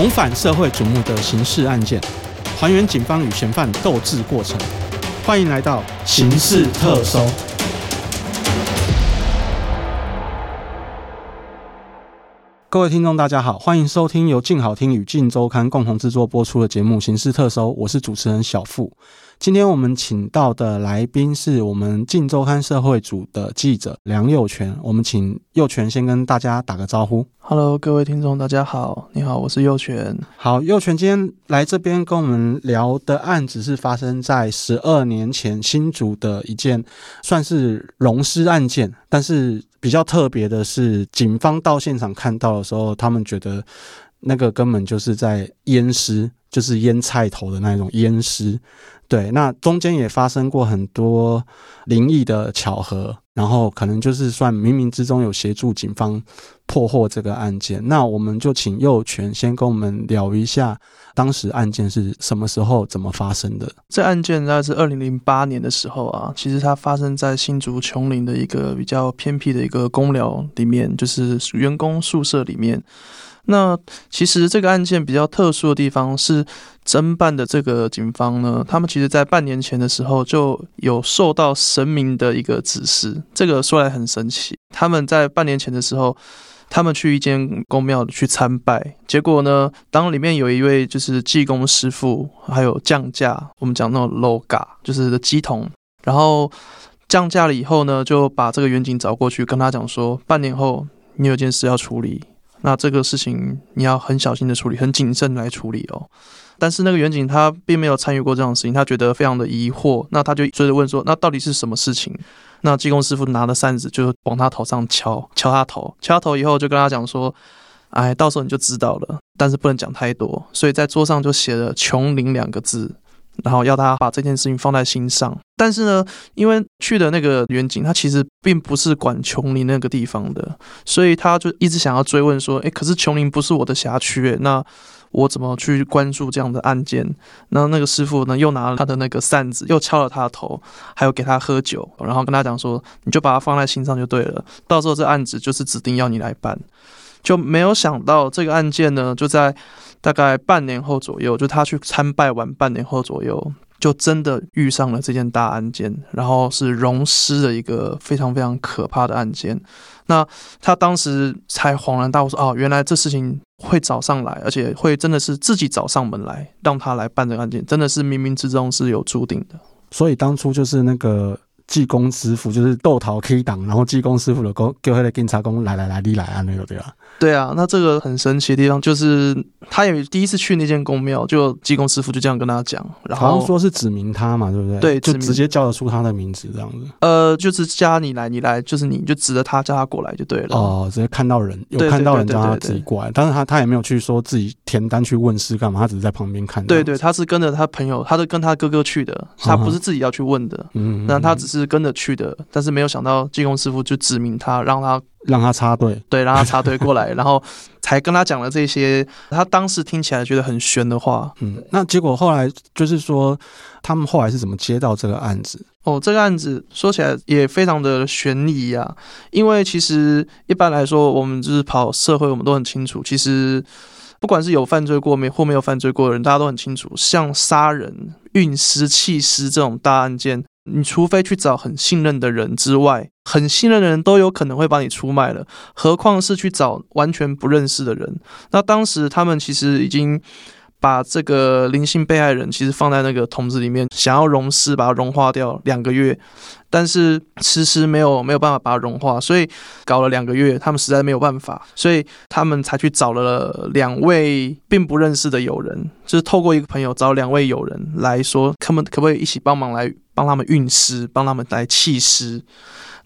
重返社会瞩目的刑事案件，还原警方与嫌犯斗智过程。欢迎来到刑事特搜。各位听众，大家好，欢迎收听由静好听与静周刊共同制作播出的节目《刑事特搜》，我是主持人小付。今天我们请到的来宾是我们镜周刊社会组的记者梁佑全，我们请佑全先跟大家打个招呼。Hello，各位听众，大家好，你好，我是佑全。好，佑全今天来这边跟我们聊的案子是发生在十二年前新竹的一件算是溶尸案件，但是。比较特别的是，警方到现场看到的时候，他们觉得那个根本就是在淹尸，就是腌菜头的那种腌尸。对，那中间也发生过很多灵异的巧合，然后可能就是算冥冥之中有协助警方破获这个案件。那我们就请佑全先跟我们聊一下当时案件是什么时候怎么发生的。这案件大概是二零零八年的时候啊，其实它发生在新竹琼林的一个比较偏僻的一个工寮里面，就是员工宿舍里面。那其实这个案件比较特殊的地方是，侦办的这个警方呢，他们其实在半年前的时候就有受到神明的一个指示。这个说来很神奇，他们在半年前的时候，他们去一间宫庙去参拜，结果呢，当里面有一位就是济公师傅，还有降价，我们讲那种 loga，就是的乩童，然后降价了以后呢，就把这个远景找过去，跟他讲说，半年后你有件事要处理。那这个事情你要很小心的处理，很谨慎来处理哦。但是那个远景他并没有参与过这样的事情，他觉得非常的疑惑。那他就追着问说：“那到底是什么事情？”那济公师傅拿着扇子就往他头上敲，敲他头，敲他头以后就跟他讲说：“哎，到时候你就知道了，但是不能讲太多。”所以在桌上就写了“琼林”两个字。然后要他把这件事情放在心上，但是呢，因为去的那个远景他其实并不是管琼林那个地方的，所以他就一直想要追问说：“诶，可是琼林不是我的辖区，诶，那我怎么去关注这样的案件？”那那个师傅呢，又拿了他的那个扇子，又敲了他的头，还有给他喝酒，然后跟他讲说：“你就把它放在心上就对了，到时候这案子就是指定要你来办。”就没有想到这个案件呢，就在。大概半年后左右，就他去参拜完半年后左右，就真的遇上了这件大案件，然后是溶尸的一个非常非常可怕的案件。那他当时才恍然大悟说：“哦，原来这事情会找上来，而且会真的是自己找上门来，让他来办这个案件，真的是冥冥之中是有注定的。”所以当初就是那个。济公师傅就是豆桃 K 档，然后济公师傅的公叫他的警察公来来来，你来啊那个对吧？对啊，那这个很神奇的地方就是，他也第一次去那间宫庙，就济公师傅就这样跟他讲，然后好像说是指明他嘛，对不对？对，就直接叫得出他的名字这样子。呃，就是加你来，你来，就是你就指着他叫他过来就对了。哦，直接看到人有看到人叫他自己过来，但是他他也没有去说自己填单去问事干嘛，他只是在旁边看。对对，他是跟着他朋友，他是跟他哥哥去的，他不是自己要去问的，嗯，那他只是跟着去的。但是没有想到，济公师傅就指明他，让他让他插队，对，让他插队过来，然后才跟他讲了这些。他当时听起来觉得很悬的话，嗯，那结果后来就是说，他们后来是怎么接到这个案子？哦，这个案子说起来也非常的悬疑啊，因为其实一般来说，我们就是跑社会，我们都很清楚，其实不管是有犯罪过没或没有犯罪过的人，大家都很清楚，像杀人、运尸、弃尸这种大案件。你除非去找很信任的人之外，很信任的人都有可能会把你出卖了，何况是去找完全不认识的人？那当时他们其实已经。把这个灵性被害人其实放在那个桶子里面，想要溶尸，把它融化掉两个月，但是迟迟没有没有办法把它融化，所以搞了两个月，他们实在没有办法，所以他们才去找了两位并不认识的友人，就是透过一个朋友找两位友人来说，他们可不可以一起帮忙来帮他们运尸，帮他们来弃尸？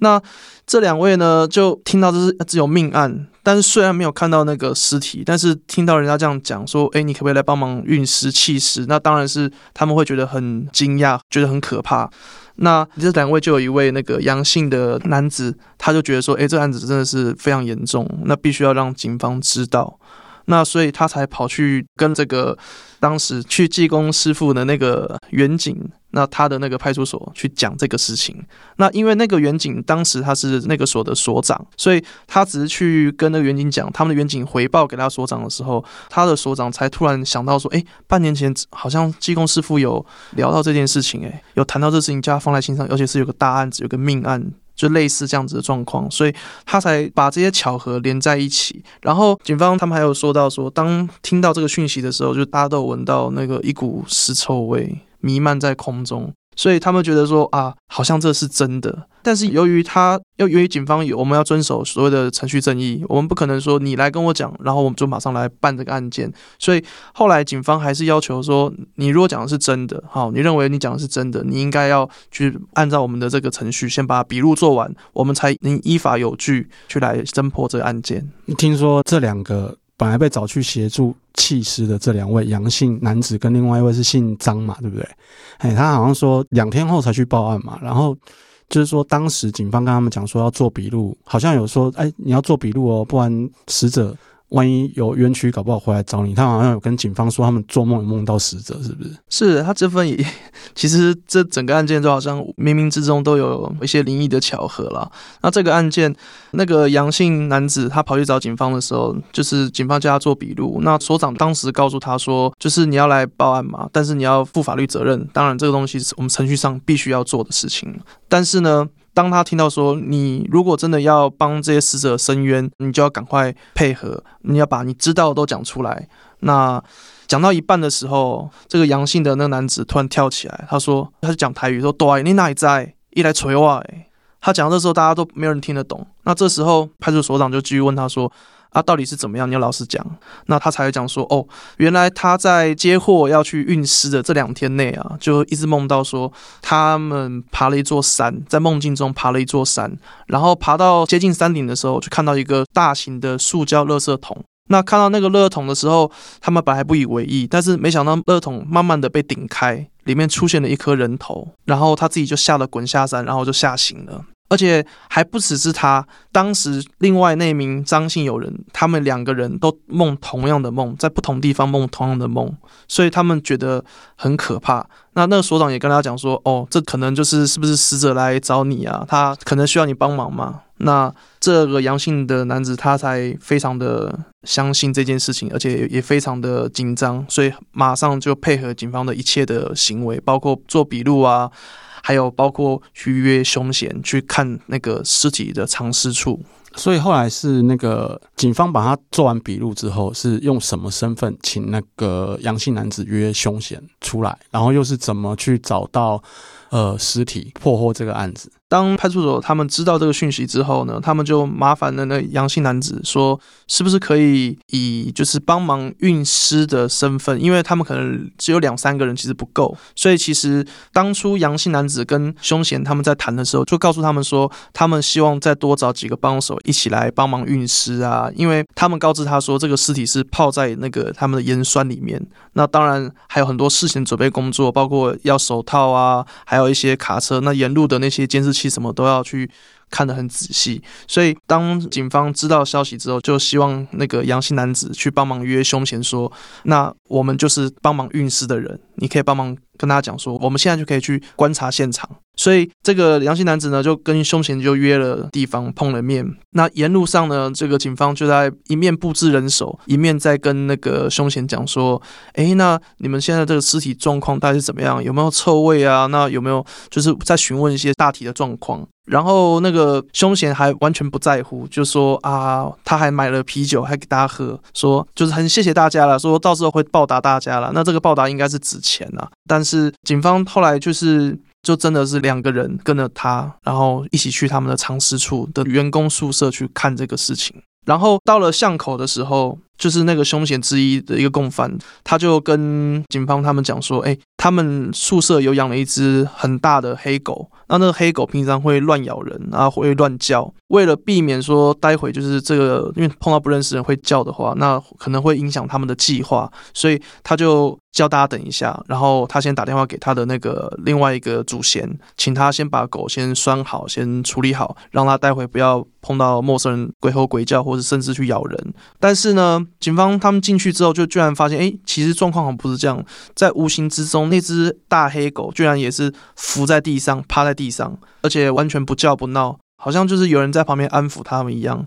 那这两位呢，就听到这是只有命案，但是虽然没有看到那个尸体，但是听到人家这样讲说，诶，你可不可以来帮忙运尸弃尸？那当然是他们会觉得很惊讶，觉得很可怕。那这两位就有一位那个阳性的男子，他就觉得说，诶，这案子真的是非常严重，那必须要让警方知道。那所以他才跑去跟这个当时去济公师傅的那个员警，那他的那个派出所去讲这个事情。那因为那个员警当时他是那个所的所长，所以他只是去跟那个员警讲，他们的员警回报给他所长的时候，他的所长才突然想到说，哎，半年前好像济公师傅有聊到这件事情，哎，有谈到这事情，叫他放在心上，而且是有个大案子，有个命案。就类似这样子的状况，所以他才把这些巧合连在一起。然后警方他们还有说到说，当听到这个讯息的时候，就大家都闻到那个一股尸臭味弥漫在空中。所以他们觉得说啊，好像这是真的。但是由于他要由于警方有我们要遵守所谓的程序正义，我们不可能说你来跟我讲，然后我们就马上来办这个案件。所以后来警方还是要求说，你如果讲的是真的，好，你认为你讲的是真的，你应该要去按照我们的这个程序，先把笔录做完，我们才能依法有据去来侦破这个案件。听说这两个。本来被找去协助弃尸的这两位杨姓男子，跟另外一位是姓张嘛，对不对？哎，他好像说两天后才去报案嘛，然后就是说当时警方跟他们讲说要做笔录，好像有说，哎，你要做笔录哦，不然死者。万一有冤屈，搞不好回来找你。他好像有跟警方说，他们做梦有梦到死者，是不是？是他这份也，其实这整个案件都好像冥冥之中都有一些灵异的巧合了。那这个案件，那个阳性男子他跑去找警方的时候，就是警方叫他做笔录。那所长当时告诉他说，就是你要来报案嘛，但是你要负法律责任。当然，这个东西是我们程序上必须要做的事情。但是呢，当他听到说，你如果真的要帮这些死者伸冤，你就要赶快配合，你要把你知道的都讲出来。那讲到一半的时候，这个阳性的那个男子突然跳起来，他说他是讲台语说，对，你哪里在？一来锤我！他讲的时候，大家都没有人听得懂。那这时候派出所长就继续问他说。他、啊、到底是怎么样？你要老实讲，那他才会讲说，哦，原来他在接货要去运尸的这两天内啊，就一直梦到说，他们爬了一座山，在梦境中爬了一座山，然后爬到接近山顶的时候，就看到一个大型的塑胶垃圾桶。那看到那个垃圾桶的时候，他们本来不以为意，但是没想到垃圾桶慢慢的被顶开，里面出现了一颗人头，然后他自己就吓得滚下山，然后就吓醒了。而且还不只是他，当时另外那名张姓友人，他们两个人都梦同样的梦，在不同地方梦同样的梦，所以他们觉得很可怕。那那个所长也跟他讲说：“哦，这可能就是是不是死者来找你啊？他可能需要你帮忙嘛。”那这个杨姓的男子他才非常的相信这件事情，而且也非常的紧张，所以马上就配合警方的一切的行为，包括做笔录啊。还有包括去约凶嫌去看那个尸体的藏尸处，所以后来是那个警方把他做完笔录之后，是用什么身份请那个杨姓男子约凶嫌出来，然后又是怎么去找到呃尸体破获这个案子？当派出所他们知道这个讯息之后呢，他们就麻烦了那杨姓男子说，是不是可以以就是帮忙运尸的身份，因为他们可能只有两三个人，其实不够，所以其实当初杨姓男子跟凶嫌他们在谈的时候，就告诉他们说，他们希望再多找几个帮手一起来帮忙运尸啊，因为他们告知他说，这个尸体是泡在那个他们的盐酸里面，那当然还有很多事前准备工作，包括要手套啊，还有一些卡车，那沿路的那些监视器。什么都要去看得很仔细，所以当警方知道消息之后，就希望那个阳性男子去帮忙约凶嫌，说：“那我们就是帮忙运尸的人，你可以帮忙跟他讲说，我们现在就可以去观察现场。”所以这个阳性男子呢，就跟凶嫌就约了地方碰了面。那沿路上呢，这个警方就在一面布置人手，一面在跟那个凶嫌讲说：“诶，那你们现在这个尸体状况大概是怎么样？有没有臭味啊？那有没有就是在询问一些大体的状况？”然后那个凶嫌还完全不在乎，就说：“啊，他还买了啤酒，还给大家喝，说就是很谢谢大家了，说到时候会报答大家了。那这个报答应该是纸钱啊。但是警方后来就是。就真的是两个人跟着他，然后一起去他们的藏尸处的员工宿舍去看这个事情。然后到了巷口的时候，就是那个凶嫌之一的一个共犯，他就跟警方他们讲说：“哎，他们宿舍有养了一只很大的黑狗，那那个黑狗平常会乱咬人，然后会乱叫。为了避免说待会就是这个，因为碰到不认识人会叫的话，那可能会影响他们的计划，所以他就叫大家等一下，然后他先打电话给他的那个另外一个主嫌，请他先把狗先拴好，先处理好，让他待会不要碰到陌生人鬼吼鬼叫，或者甚至去咬人。但是呢。”警方他们进去之后，就居然发现，哎，其实状况好像不是这样，在无形之中，那只大黑狗居然也是伏在地上，趴在地上，而且完全不叫不闹，好像就是有人在旁边安抚他们一样。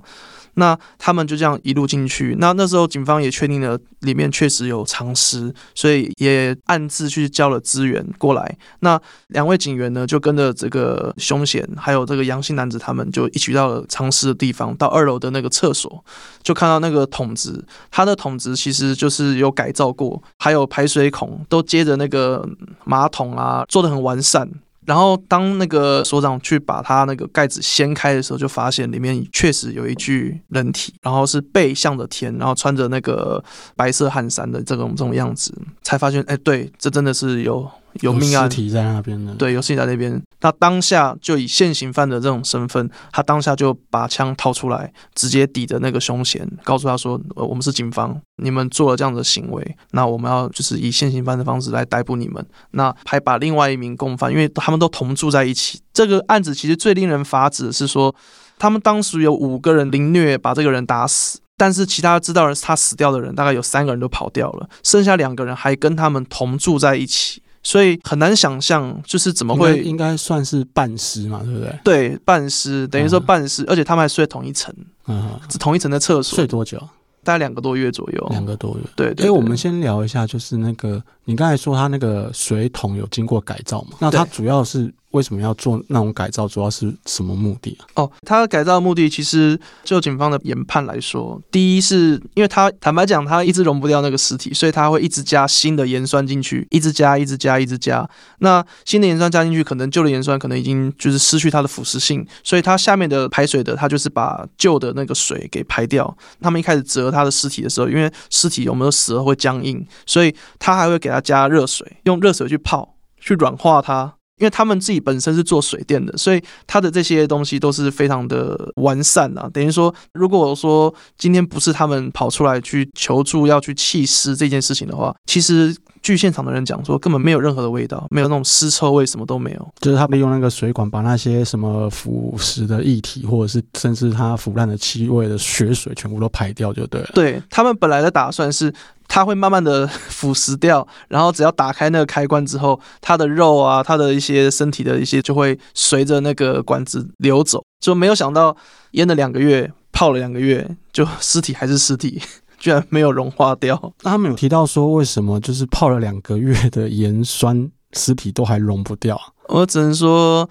那他们就这样一路进去。那那时候警方也确定了里面确实有藏尸，所以也暗自去交了资源过来。那两位警员呢，就跟着这个凶嫌还有这个阳性男子，他们就一起到了藏尸的地方，到二楼的那个厕所，就看到那个桶子，它的桶子其实就是有改造过，还有排水孔都接着那个马桶啊，做得很完善。然后，当那个所长去把他那个盖子掀开的时候，就发现里面确实有一具人体，然后是背向着天，然后穿着那个白色汗衫的这种这种样子，才发现，哎，对，这真的是有。有命案尸体在那边的，对，有尸体在那边。他当下就以现行犯的这种身份，他当下就把枪掏出来，直接抵着那个凶嫌，告诉他说：“呃我们是警方，你们做了这样的行为，那我们要就是以现行犯的方式来逮捕你们。”那还把另外一名共犯，因为他们都同住在一起。这个案子其实最令人发指的是说，他们当时有五个人凌虐把这个人打死，但是其他知道是他死掉的人大概有三个人都跑掉了，剩下两个人还跟他们同住在一起。所以很难想象，就是怎么会应该算是半尸嘛，对不对？对，半尸等于说半尸，嗯、而且他们还睡同一层，嗯，是同一层的厕所。睡多久？大概两个多月左右。两个多月，对。哎，我们先聊一下，就是那个你刚才说他那个水桶有经过改造嘛？那它主要是。为什么要做那种改造？主要是什么目的啊？哦，他的改造的目的其实就警方的研判来说，第一是因为他坦白讲，他一直溶不掉那个尸体，所以他会一直加新的盐酸进去，一直加，一直加，一直加。那新的盐酸加进去，可能旧的盐酸可能已经就是失去它的腐蚀性，所以它下面的排水的，它就是把旧的那个水给排掉。他们一开始折他的尸体的时候，因为尸体有没有死了会僵硬，所以他还会给他加热水，用热水去泡，去软化它。因为他们自己本身是做水电的，所以他的这些东西都是非常的完善啊。等于说，如果说今天不是他们跑出来去求助，要去弃尸这件事情的话，其实据现场的人讲说，根本没有任何的味道，没有那种尸臭味，什么都没有。就是他们用那个水管把那些什么腐蚀的液体，或者是甚至它腐烂的气味的血水全部都排掉就对了。对，他们本来的打算是。它会慢慢的腐蚀掉，然后只要打开那个开关之后，它的肉啊，它的一些身体的一些就会随着那个管子流走。就没有想到腌了两个月，泡了两个月，就尸体还是尸体，居然没有融化掉。那他们有提到说，为什么就是泡了两个月的盐酸，尸体都还溶不掉？我只能说。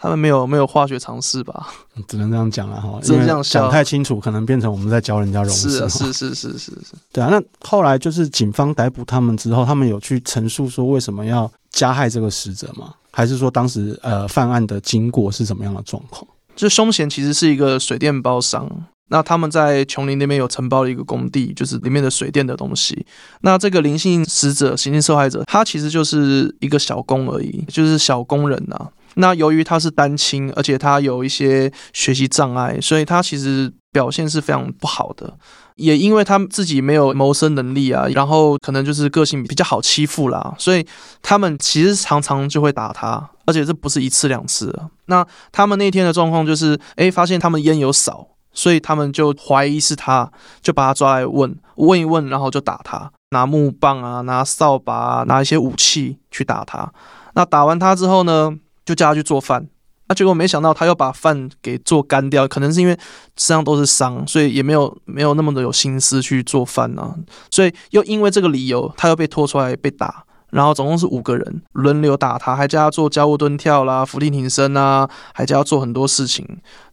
他们没有没有化学常识吧？只能这样讲了哈，只能这样想太清楚，可能变成我们在教人家溶尸。是啊，是是是是是。对啊，那后来就是警方逮捕他们之后，他们有去陈述说为什么要加害这个死者吗？还是说当时呃犯案的经过是什么样的状况？就凶嫌其实是一个水电包商，那他们在琼林那边有承包了一个工地，就是里面的水电的东西。那这个灵性死者、行性受害者，他其实就是一个小工而已，就是小工人呐、那由于他是单亲，而且他有一些学习障碍，所以他其实表现是非常不好的。也因为他自己没有谋生能力啊，然后可能就是个性比较好欺负啦，所以他们其实常常就会打他，而且这不是一次两次。那他们那天的状况就是，诶，发现他们烟有少，所以他们就怀疑是他，就把他抓来问，问一问，然后就打他，拿木棒啊，拿扫把啊，拿一些武器去打他。那打完他之后呢，就叫他去做饭，那结果没想到他又把饭给做干掉，可能是因为身上都是伤，所以也没有没有那么的有心思去做饭呢。所以又因为这个理由，他又被拖出来被打，然后总共是五个人轮流打他，还叫他做交互蹲跳啦、伏地挺身啊，还叫他做很多事情。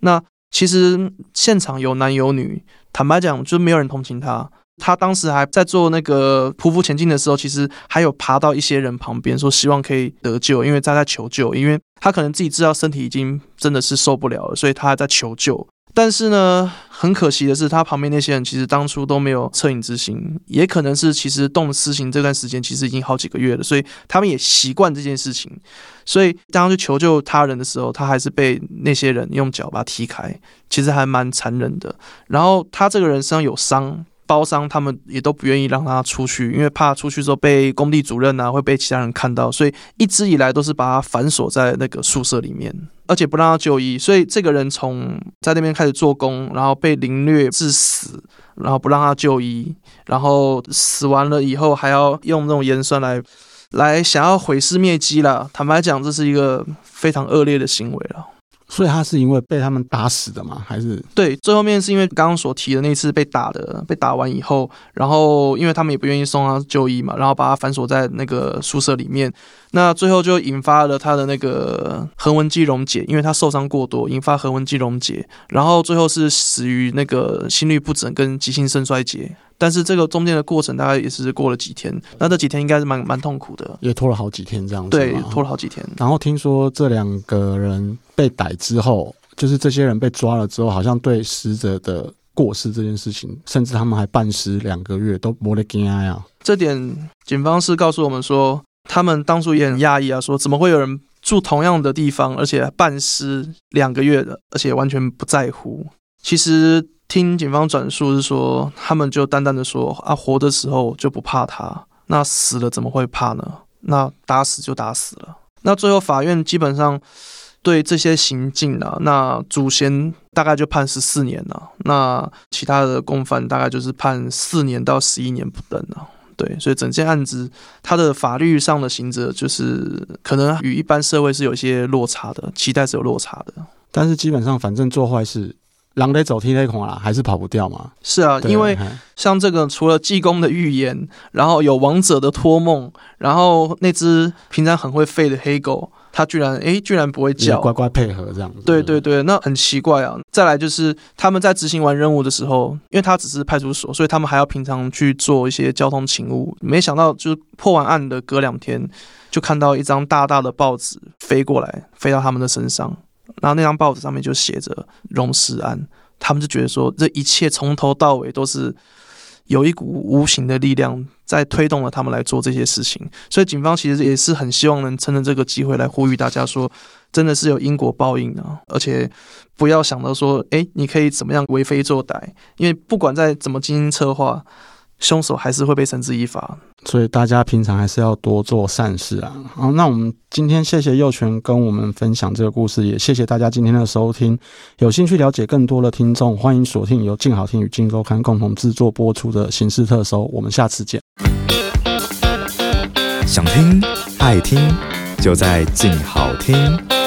那其实现场有男有女，坦白讲，就没有人同情他。他当时还在做那个匍匐前进的时候，其实还有爬到一些人旁边，说希望可以得救，因为他在求救，因为他可能自己知道身体已经真的是受不了了，所以他还在求救。但是呢，很可惜的是，他旁边那些人其实当初都没有恻隐之心，也可能是其实动私刑这段时间其实已经好几个月了，所以他们也习惯这件事情。所以当去求救他人的时候，他还是被那些人用脚把他踢开，其实还蛮残忍的。然后他这个人身上有伤。包商他们也都不愿意让他出去，因为怕出去之后被工地主任啊，会被其他人看到，所以一直以来都是把他反锁在那个宿舍里面，而且不让他就医。所以这个人从在那边开始做工，然后被凌虐致死，然后不让他就医，然后死完了以后还要用那种盐酸来来想要毁尸灭迹了。坦白讲，这是一个非常恶劣的行为了。所以他是因为被他们打死的吗？还是对，最后面是因为刚刚所提的那次被打的，被打完以后，然后因为他们也不愿意送他就医嘛，然后把他反锁在那个宿舍里面，那最后就引发了他的那个横纹肌溶解，因为他受伤过多，引发横纹肌溶解，然后最后是死于那个心律不整跟急性肾衰竭。但是这个中间的过程大概也是过了几天，那这几天应该是蛮蛮痛苦的，也拖了好几天这样子。对，拖了好几天。然后听说这两个人被逮之后，就是这些人被抓了之后，好像对死者的过失这件事情，甚至他们还办尸两个月都没得惊啊。这点警方是告诉我们说，他们当初也很讶异啊，说怎么会有人住同样的地方，而且办尸两个月的，而且完全不在乎。其实。听警方转述是说，他们就淡淡的说啊，活的时候就不怕他，那死了怎么会怕呢？那打死就打死了。那最后法院基本上对这些行径啊，那主嫌大概就判十四年了，那其他的共犯大概就是判四年到十一年不等了。对，所以整件案子它的法律上的刑责就是可能与一般社会是有些落差的，期待是有落差的。但是基本上，反正做坏事。狼得走，踢得恐啦，还是跑不掉嘛？是啊，因为像这个，除了济公的预言，然后有王者的托梦，然后那只平常很会吠的黑狗，它居然诶，居然不会叫，乖乖配合这样子。对对对，那很奇怪啊。再来就是他们在执行完任务的时候，因为他只是派出所，所以他们还要平常去做一些交通勤务。没想到就是破完案的隔两天，就看到一张大大的报纸飞过来，飞到他们的身上。然后那张报纸上面就写着“溶尸案”，他们就觉得说，这一切从头到尾都是有一股无形的力量在推动了他们来做这些事情。所以警方其实也是很希望能趁着这个机会来呼吁大家说，真的是有因果报应的，而且不要想到说，哎，你可以怎么样为非作歹，因为不管再怎么精心策划。凶手还是会被绳之以法，所以大家平常还是要多做善事啊。好，那我们今天谢谢佑全跟我们分享这个故事，也谢谢大家今天的收听。有兴趣了解更多的听众，欢迎锁定由静好听与静周刊共同制作播出的《刑事特搜》，我们下次见。想听爱听，就在静好听。